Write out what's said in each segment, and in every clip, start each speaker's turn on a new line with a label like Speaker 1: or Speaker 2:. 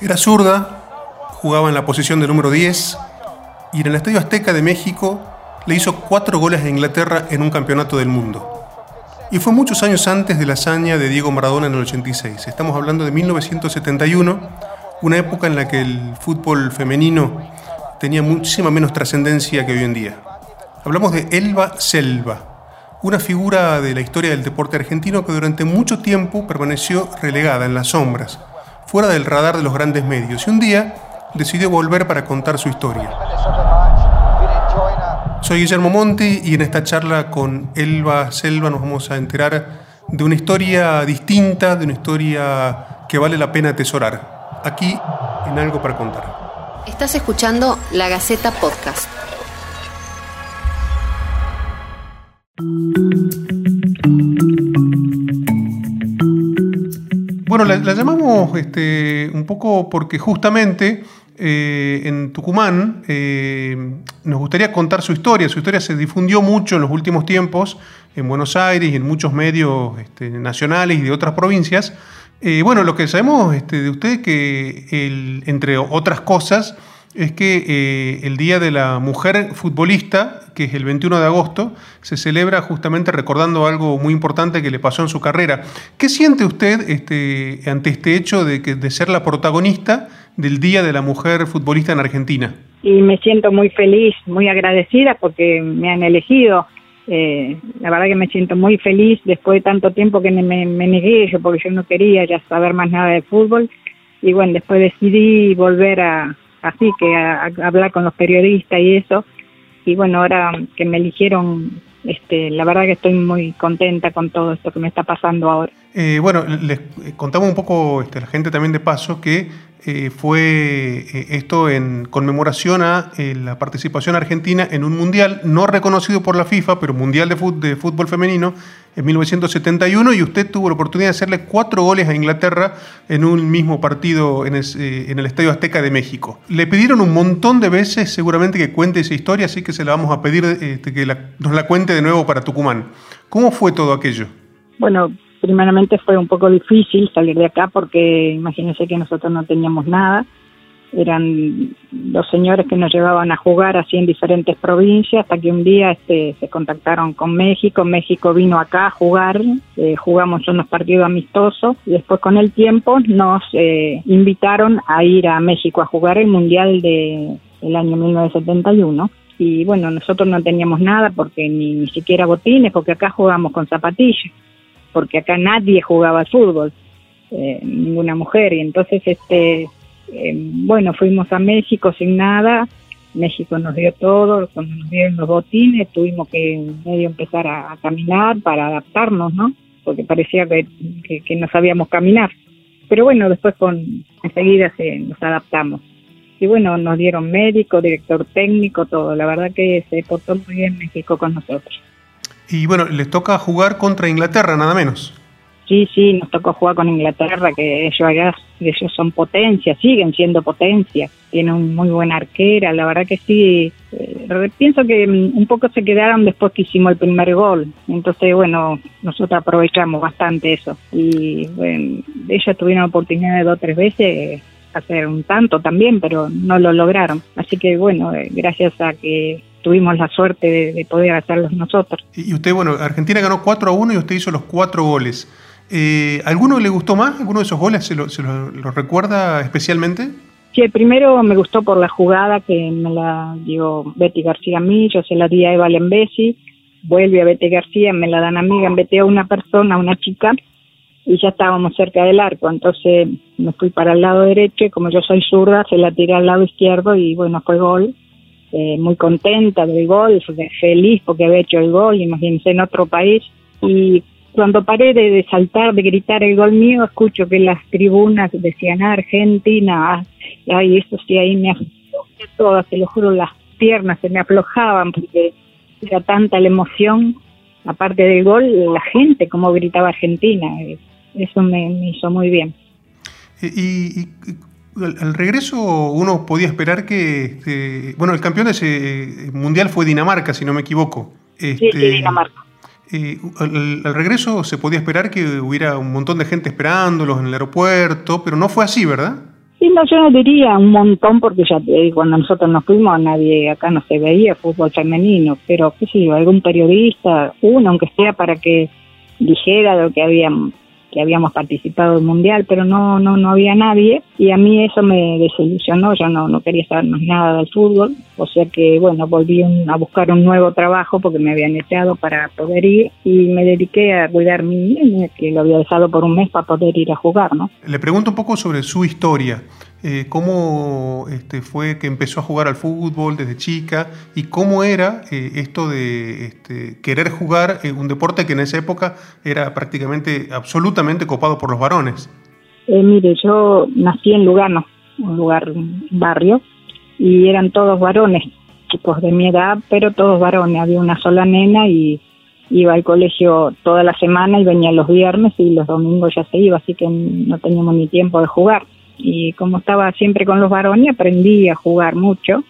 Speaker 1: Era zurda, jugaba en la posición de número 10 y en el Estadio Azteca de México le hizo cuatro goles a Inglaterra en un campeonato del mundo. Y fue muchos años antes de la hazaña de Diego Maradona en el 86. Estamos hablando de 1971, una época en la que el fútbol femenino tenía muchísima menos trascendencia que hoy en día. Hablamos de Elba Selva, una figura de la historia del deporte argentino que durante mucho tiempo permaneció relegada en las sombras, fuera del radar de los grandes medios, y un día decidió volver para contar su historia. Soy Guillermo Monti y en esta charla con Elba Selva nos vamos a enterar de una historia distinta, de una historia que vale la pena atesorar. Aquí en Algo para Contar.
Speaker 2: Estás escuchando La Gaceta Podcast.
Speaker 1: Bueno, la, llamamos este, un poco porque justamente eh, en Tucumán eh, nos gustaría contar su historia. Su historia se difundió mucho en los últimos tiempos en Buenos Aires y en muchos medios este, nacionales y de otras provincias. Eh, bueno, lo que sabemos este, de usted que, entre otras cosas, es que eh, el Día de la Mujer Futbolista, que es el 21 de agosto, se celebra justamente recordando algo muy importante que le pasó en su carrera. ¿Qué siente usted este, ante este hecho de, que, de ser la protagonista del Día de la Mujer Futbolista en Argentina?
Speaker 3: Y me siento muy feliz, muy agradecida porque me han elegido. Eh, la verdad que me siento muy feliz después de tanto tiempo que me, me negué yo porque yo no quería ya saber más nada de fútbol. Y bueno, después decidí volver a, así que a, hablar con los periodistas y eso. Y bueno, ahora que me eligieron, este, la verdad que estoy muy contenta con todo esto que me está pasando ahora.
Speaker 1: Eh, bueno, les contamos un poco este, la gente también de paso que eh, fue eh, esto en conmemoración a eh, la participación argentina en un mundial no reconocido por la FIFA, pero mundial de fútbol, de fútbol, femenino en 1971 y usted tuvo la oportunidad de hacerle cuatro goles a Inglaterra en un mismo partido en el, Estadio Azteca de México. Le pidieron un montón de veces seguramente que cuente esa historia, así que se la vamos a pedir este, que nos la cuente de nuevo para Tucumán. ¿Cómo fue todo aquello?
Speaker 3: Bueno, primeramente fue un poco difícil salir de acá porque imagínense que nosotros no teníamos nada. Eran los señores que nos llevaban a jugar así en diferentes provincias hasta que un día este, se contactaron con México. México vino acá a jugar, eh, jugamos unos partidos amistosos y después con el tiempo nos eh, invitaron a ir a México a jugar el Mundial de el año 1971 y bueno, nosotros no teníamos nada porque ni, ni siquiera botines, porque acá jugamos con zapatillas porque acá nadie jugaba fútbol, eh, ninguna mujer, y entonces, este, eh, bueno, fuimos a México sin nada, México nos dio todo, cuando nos dieron los botines tuvimos que medio empezar a, caminar para adaptarnos, ¿no? Porque parecía que, que, no sabíamos caminar. Pero bueno, después con enseguida se, nos adaptamos. Y bueno, nos dieron médico, director técnico, todo. La verdad que se portó muy bien México con nosotros.
Speaker 1: Y bueno, les toca jugar contra Inglaterra, nada menos.
Speaker 3: Sí, sí, nos tocó jugar con Inglaterra, que ellos ellos son potencia, siguen siendo potencia, tienen un muy buena arquera, la verdad que sí, eh, pienso que mm, un poco se quedaron después que hicimos el primer gol, entonces bueno, nosotros aprovechamos bastante eso, y bueno, ellos tuvieron oportunidad de dos o tres veces hacer un tanto también, pero no lo lograron, así que bueno, eh, gracias a que tuvimos la suerte de, poder hacerlos nosotros.
Speaker 1: Y usted, bueno, Argentina ganó 4 a 1 y usted hizo los cuatro goles. Eh, ¿Alguno le gustó más? ¿Alguno de esos goles se lo, se lo, recuerda especialmente?
Speaker 3: Sí, el primero me gustó por la jugada que me la dio Betty García a mí, yo se la di a Eva Lembesi, vuelve a Betty García, me la dan a mí, a una persona, una chica, y ya estábamos cerca del arco, entonces me fui para el lado derecho y como yo soy zurda, se la tiré al lado izquierdo y bueno, fue gol eh, muy contenta del gol, feliz porque había hecho el gol, imagínense en otro país. Y cuando paré de, saltar, de gritar el gol mío, escucho que las tribunas decían ah, Argentina, ay, eso sí, ahí me aflojé todas, te lo juro, las piernas se me aflojaban porque era tanta la emoción, aparte del gol, la gente como gritaba Argentina, eso me, hizo muy bien.
Speaker 1: ¿Y, y al, regreso uno podía esperar que, este, bueno, el campeón de ese eh, mundial fue Dinamarca, si no me equivoco.
Speaker 3: sí, sí, este, Dinamarca.
Speaker 1: Eh, al, regreso se podía esperar que hubiera un montón de gente esperándolos en el aeropuerto, pero no fue así, ¿verdad?
Speaker 3: Y no, yo no diría un montón porque ya cuando nosotros nos fuimos nadie acá no se veía fútbol femenino, pero qué sé yo, algún periodista, uno aunque sea para que dijera lo que habíamos que habíamos participado del mundial, pero no no no había nadie y a mí eso me desilusionó, yo no no quería saber nada del fútbol, o sea que bueno, volví a buscar un nuevo trabajo porque me habían echado para poder ir y me dediqué a cuidar mi niño, que lo había dejado por un mes para poder ir a jugar, ¿no?
Speaker 1: Le pregunto un poco sobre su historia. Eh, cómo este, fue que empezó a jugar al fútbol desde chica y cómo era eh, esto de este, querer jugar un deporte que en esa época era prácticamente absolutamente copado por los varones.
Speaker 3: Eh, mire, yo nací en Lugano, un lugar, un barrio, y eran todos varones, chicos de mi edad, pero todos varones. Había una sola nena y iba al colegio toda la semana y venía los viernes y los domingos ya se iba, así que no teníamos ni tiempo de jugar y como estaba siempre con los varones aprendí a jugar mucho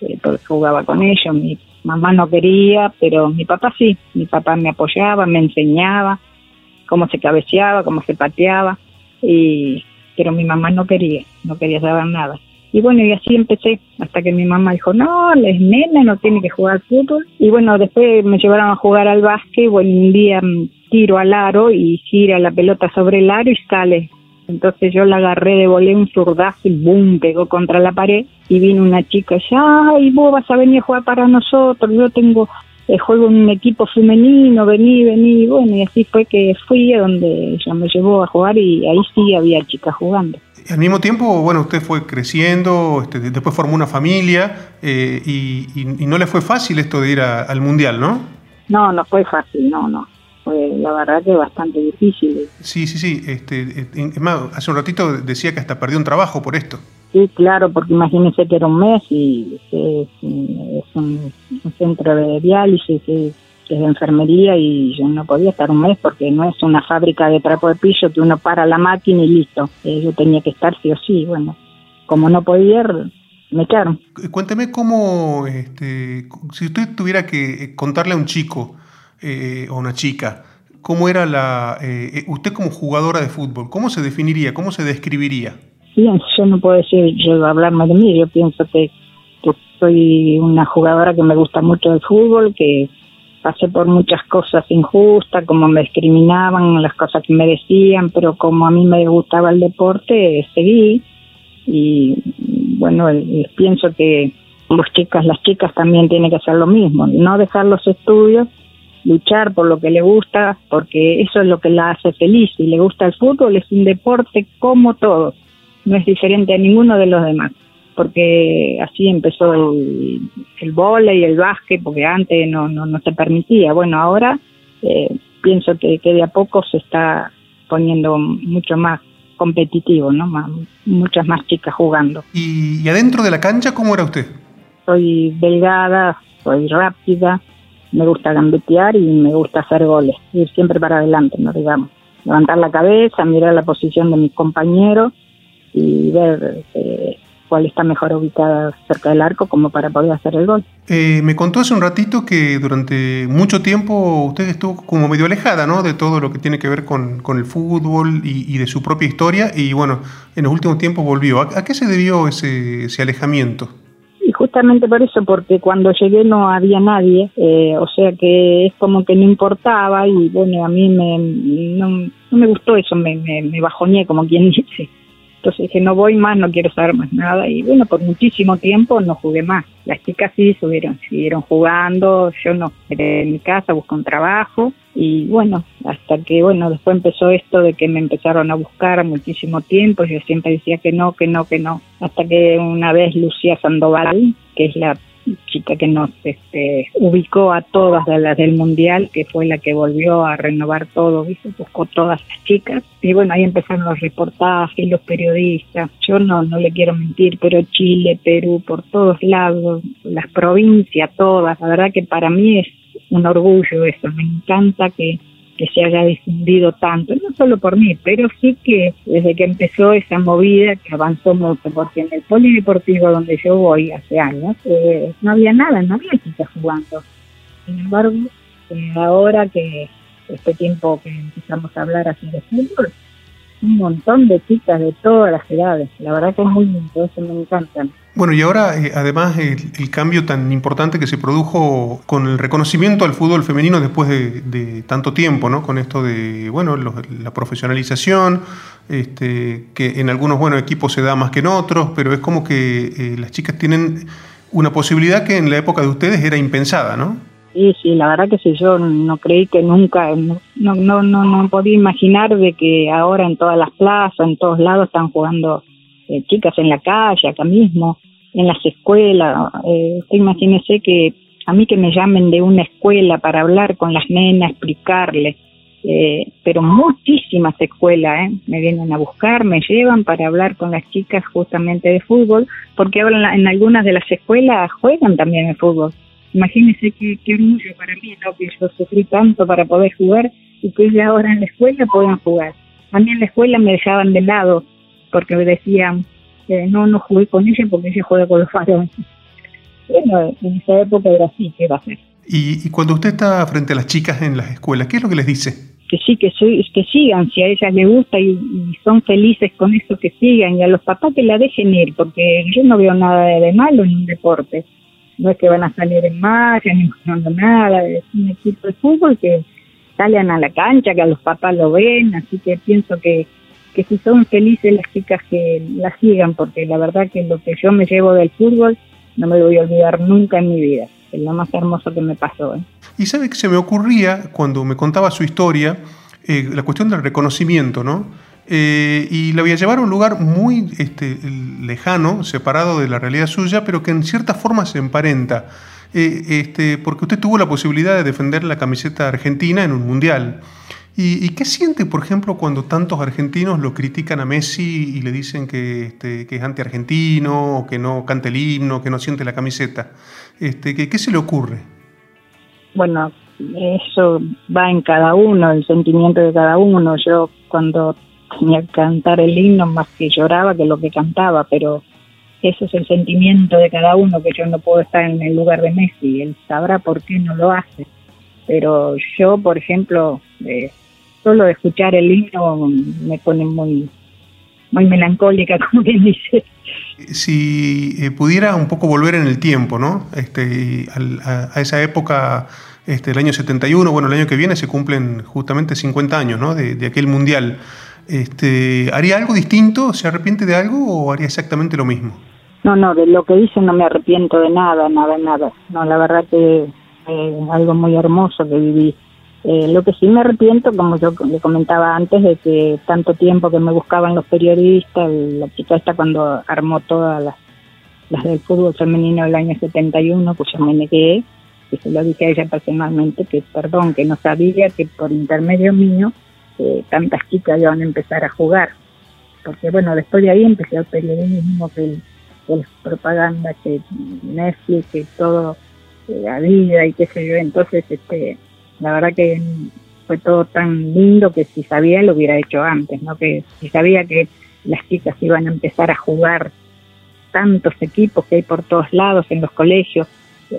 Speaker 3: eh, jugaba con ellos mi mamá no quería pero mi papá sí mi papá me apoyaba me enseñaba cómo se cabeceaba cómo se pateaba y pero mi mamá no quería no quería saber nada y bueno, y así empecé, hasta que mi mamá dijo, no, es nena, no tiene que jugar fútbol. Y bueno, después me llevaron a jugar al básquet, bueno, un día mm, tiro al aro y gira la pelota sobre el aro y sale entonces yo la agarré de volé un zurdazo y boom, pegó contra la pared y vino una chica y ay, vos vas a venir a jugar para nosotros, yo tengo, eh, juego en un equipo femenino, vení, vení, bueno, y así fue que fui a donde ella me llevó a jugar y ahí sí había chicas jugando.
Speaker 1: Al mismo tiempo, bueno, usted fue creciendo, este, después formó una familia eh, y, no le fue fácil esto de ir al Mundial, ¿no?
Speaker 3: No, no fue fácil, no, no fue la verdad que bastante difícil.
Speaker 1: Sí, sí, sí. Este, es más, hace un ratito decía que hasta perdió un trabajo por esto.
Speaker 3: Sí, claro, porque imagínese que era un mes y es, un, centro de diálisis, es, de enfermería y yo no podía estar un mes porque no es una fábrica de trapo de pillo que uno para la máquina y listo. Eh, yo tenía que estar sí o sí. Bueno, como no podía, me echaron.
Speaker 1: Cuénteme cómo, este, si usted tuviera que contarle a un chico, eh, o una chica, ¿cómo era la eh, eh, usted como jugadora de fútbol? ¿Cómo se definiría? ¿Cómo se describiría?
Speaker 3: Bien, yo no puedo decir yo hablarme de mí. Yo pienso que, soy una jugadora que me gusta mucho el fútbol, que pasé por muchas cosas injustas, como me discriminaban, las cosas que me decían, pero como a mí me gustaba el deporte, seguí. Y bueno, pienso que los chicas, las chicas también tienen que hacer lo mismo, no dejar los estudios luchar por lo que le gusta, porque eso es lo que la hace feliz. Si le gusta el fútbol, es un deporte como todos, no es diferente a ninguno de los demás, porque así empezó el, el vóley y el básquet, porque antes no, no, no se permitía. Bueno, ahora eh, pienso que, que de a poco se está poniendo mucho más competitivo, ¿no? muchas más chicas jugando.
Speaker 1: ¿Y, ¿Y adentro de la cancha cómo era usted?
Speaker 3: Soy delgada, soy rápida, me gusta gambetear y me gusta hacer goles, ir siempre para adelante, no digamos. Levantar la cabeza, mirar la posición de mis compañeros y ver eh, cuál está mejor ubicada cerca del arco como para poder hacer el gol.
Speaker 1: Eh, me contó hace un ratito que durante mucho tiempo usted estuvo como medio alejada ¿no? de todo lo que tiene que ver con, el fútbol y, de su propia historia y bueno, en los últimos tiempos volvió. ¿A, qué se debió ese, ese alejamiento?
Speaker 3: Justamente por eso, porque cuando llegué no había nadie, eh, o sea que es como que no importaba y bueno, a mí me, no, no me gustó eso, me, me, me como quien dice. Entonces dije, no voy más, no quiero saber más nada. Y bueno, por muchísimo tiempo no jugué más. Las chicas sí subieron, siguieron jugando, yo no, en mi casa, busco un trabajo. Y bueno, hasta que, bueno, después empezó esto de que me empezaron a buscar muchísimo tiempo. Yo siempre decía que no, que no, que no. Hasta que una vez Lucía Sandoval, que es la chica que nos este, ubicó a todas las del mundial, que fue la que volvió a renovar todo, ¿viste? buscó todas las chicas. Y bueno, ahí empezaron los reportajes, los periodistas. Yo no, no le quiero mentir, pero Chile, Perú, por todos lados, las provincias todas, la verdad que para mí es un orgullo eso, me encanta que que se haya difundido tanto, no solo por mí, pero sí que desde que empezó esa movida, que avanzó mucho, porque en el polideportivo donde yo voy hace años, eh, no había nada, no había chicas jugando. Sin embargo, eh, ahora que este tiempo que empezamos a hablar así de fútbol, un montón de chicas de todas las edades. La verdad que es muy lindo, eso me encantan.
Speaker 1: Bueno, y ahora, eh, además, el, cambio tan importante que se produjo con el reconocimiento al fútbol femenino después de, tanto tiempo, ¿no? Con esto de, bueno, la profesionalización, este, que en algunos, bueno, equipos se da más que en otros, pero es como que eh, las chicas tienen una posibilidad que en la época de ustedes era impensada, ¿no?
Speaker 3: Sí, sí, la verdad que sí, yo no creí que nunca, no, no, no, no podía imaginar de que ahora en todas las plazas, en todos lados están jugando eh, chicas en la calle, acá mismo, en las escuelas. Eh, imagínese que a mí que me llamen de una escuela para hablar con las nenas, explicarles, eh, pero muchísimas escuelas ¿eh? me vienen a buscar, me llevan para hablar con las chicas justamente de fútbol, porque ahora en, algunas de las escuelas juegan también el fútbol. Imagínense qué, qué orgullo para mí, ¿no? que yo sufrí tanto para poder jugar y que ya ahora en la escuela puedan jugar. A mí en la escuela me dejaban de lado, porque me decían, eh, no, no jugué con ella porque ella juega con los varones. Bueno, en esa época era así, ¿qué va a hacer?
Speaker 1: Y, cuando usted está frente a las chicas en las escuelas, ¿qué es lo que les dice?
Speaker 3: Que sí, que, que sigan, si a ellas les gusta y, son felices con eso, que sigan, y a los papás que la dejen ir, porque yo no veo nada de, malo en un deporte. No es que van a salir en marcha, ni jugando nada, es un equipo de fútbol que salen a la cancha, que a los papás lo ven, así que pienso que que si son felices las chicas que las sigan, porque la verdad que lo que yo me llevo del fútbol no me voy a olvidar nunca en mi vida. Es lo más hermoso que me pasó. ¿eh?
Speaker 1: Y sabe que se me ocurría cuando me contaba su historia, eh, la cuestión del reconocimiento, ¿no? Eh, y la voy a llevar a un lugar muy este, lejano, separado de la realidad suya, pero que en cierta forma se emparenta. este, porque usted tuvo la posibilidad de defender la camiseta argentina en un mundial. ¿Y, qué siente, por ejemplo, cuando tantos argentinos lo critican a Messi y le dicen que, este, que es anti-argentino, que no canta el himno, que no siente la camiseta? Este, ¿qué, ¿Qué se le ocurre?
Speaker 3: Bueno, eso va en cada uno, el sentimiento de cada uno. Yo cuando tenía que cantar el himno, más que lloraba que lo que cantaba, pero ese es el sentimiento de cada uno, que yo no puedo estar en el lugar de Messi. Él sabrá por qué no lo hace. Pero yo, por ejemplo, eh, solo de escuchar el himno me pone muy, muy melancólica, como quien dice.
Speaker 1: Si eh, pudiera un poco volver en el tiempo, ¿no? Este, a, esa época, este, el año 71, bueno, el año que viene se cumplen justamente 50 años, ¿no? De, aquel mundial. Este, ¿Haría algo distinto? ¿Se arrepiente de algo o haría exactamente lo mismo?
Speaker 3: No, no, de lo que hice no me arrepiento de nada, nada, nada. No, la verdad que es algo muy hermoso que viví eh, lo que sí me arrepiento, como yo le comentaba antes, de que tanto tiempo que me buscaban los periodistas, la chica esta cuando armó todas las, las del fútbol femenino del año 71, pues yo me negué, y se lo dije a ella personalmente, que perdón, que no sabía que por intermedio mío eh, tantas chicas iban a empezar a jugar. Porque bueno, después de ahí empecé el periodismo, que, que las propagandas, que Netflix, que todo, eh, la vida y qué sé yo, entonces este la verdad que fue todo tan lindo que si sabía lo hubiera hecho antes, ¿no? Que si sabía que las chicas iban a empezar a jugar tantos equipos que hay por todos lados en los colegios,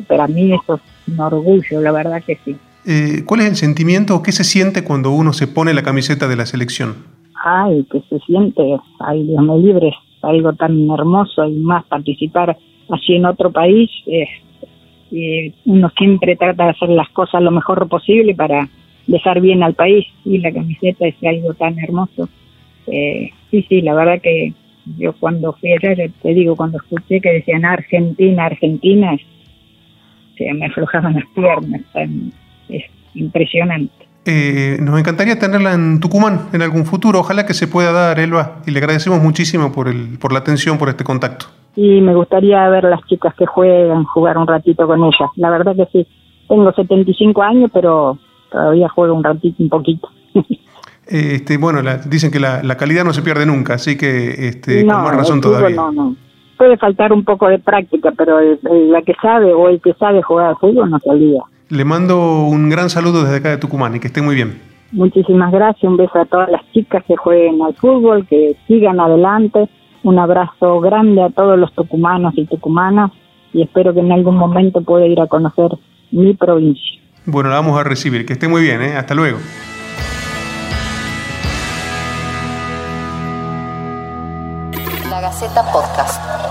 Speaker 3: para mí eso es un orgullo, la verdad que sí.
Speaker 1: Eh, ¿Cuál es el sentimiento o qué se siente cuando uno se pone la camiseta de la selección?
Speaker 3: Ay, que se siente, ay Dios me libre, algo tan hermoso y más participar así en otro país, es uno siempre trata de hacer las cosas lo mejor posible para dejar bien al país y la camiseta es algo tan hermoso. Eh, sí, sí, la verdad que yo cuando fui allá, te digo, cuando escuché que decían Argentina, Argentina, se me aflojaban las piernas, es impresionante.
Speaker 1: Eh, nos encantaría tenerla en Tucumán en algún futuro, ojalá que se pueda dar, Elba, y le agradecemos muchísimo por, el, por la atención, por este contacto
Speaker 3: y me gustaría ver las chicas que juegan, jugar un ratito con ellas. La verdad que sí, tengo 75 años, pero todavía juego un ratito, un poquito.
Speaker 1: Este, bueno, dicen que la, calidad no se pierde nunca, así que este, con más razón todavía.
Speaker 3: No, no. Puede faltar un poco de práctica, pero la que sabe o el que sabe jugar al fútbol no se olvida.
Speaker 1: Le mando un gran saludo desde acá de Tucumán y que esté muy bien.
Speaker 3: Muchísimas gracias, un beso a todas las chicas que jueguen al fútbol, que sigan adelante un abrazo grande a todos los tucumanos y tucumanas y espero que en algún momento pueda ir a conocer mi provincia.
Speaker 1: Bueno, la vamos a recibir. Que esté muy bien, ¿eh? Hasta luego.
Speaker 2: La Gaceta Podcast.